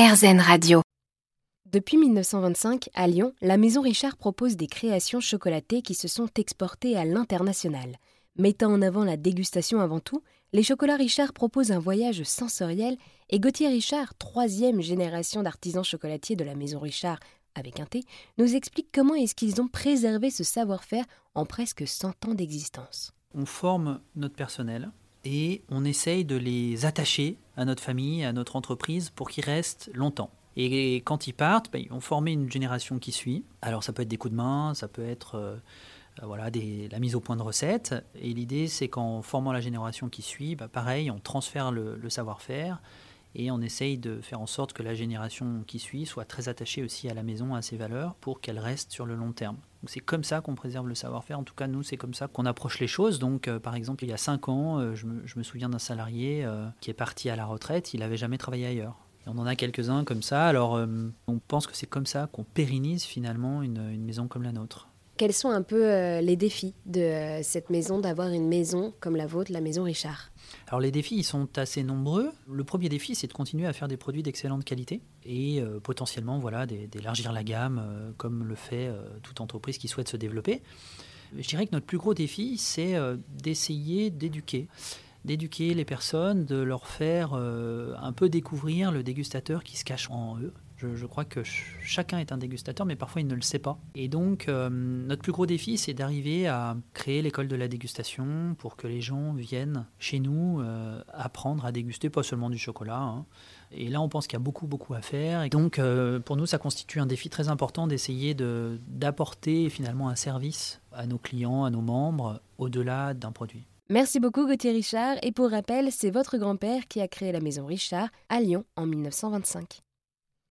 RZN Radio. Depuis 1925, à Lyon, la Maison Richard propose des créations chocolatées qui se sont exportées à l'international. Mettant en avant la dégustation avant tout, les chocolats Richard proposent un voyage sensoriel et Gauthier Richard, troisième génération d'artisans chocolatiers de la Maison Richard avec un T, nous explique comment est-ce qu'ils ont préservé ce savoir-faire en presque 100 ans d'existence. On forme notre personnel et on essaye de les attacher à notre famille, à notre entreprise pour qu'ils restent longtemps. Et quand ils partent, ben, ils vont former une génération qui suit. Alors ça peut être des coups de main, ça peut être euh, euh, voilà, la mise au point de recettes. Et l'idée, c'est qu'en formant la génération qui suit, ben, pareil, on transfère le savoir-faire et on essaye de faire en sorte que la génération qui suit soit très attachée aussi à la maison, à ses valeurs, pour qu'elle reste sur le long terme. C'est comme ça qu'on préserve le savoir-faire. En tout cas, nous, c'est comme ça qu'on approche les choses. Donc, euh, par exemple, il y a cinq ans, euh, je, me, souviens d'un salarié euh, qui est parti à la retraite, il n'avait jamais travaillé ailleurs. Et on en a quelques-uns comme ça. Alors, on pense que c'est comme ça qu'on pérennise finalement une maison comme la nôtre. Quels sont un peu euh, les défis de euh, cette maison, d'avoir une maison comme la vôtre, la maison Richard? Alors les défis, ils sont assez nombreux. Le premier défi, c'est de continuer à faire des produits d'excellente qualité et euh, potentiellement voilà, d'élargir la gamme comme le fait toute entreprise qui souhaite se développer. Je dirais que notre plus gros défi, c'est d'essayer d'éduquer d'éduquer les personnes, de leur faire un peu découvrir le dégustateur qui se cache en eux, je, crois que chacun est un dégustateur, mais parfois il ne le sait pas. Et donc, euh, notre plus gros défi, c'est d'arriver à créer l'école de la dégustation pour que les gens viennent chez nous euh, apprendre à déguster, pas seulement du chocolat. Hein. Et là, on pense qu'il y a beaucoup, beaucoup à faire. Et donc, euh, pour nous, ça constitue un défi très important d'essayer d'apporter finalement un service à nos clients, à nos membres, au-delà d'un produit. Merci beaucoup Gauthier Richard. Et pour rappel, c'est votre grand-père qui a créé la maison Richard à Lyon en 1925.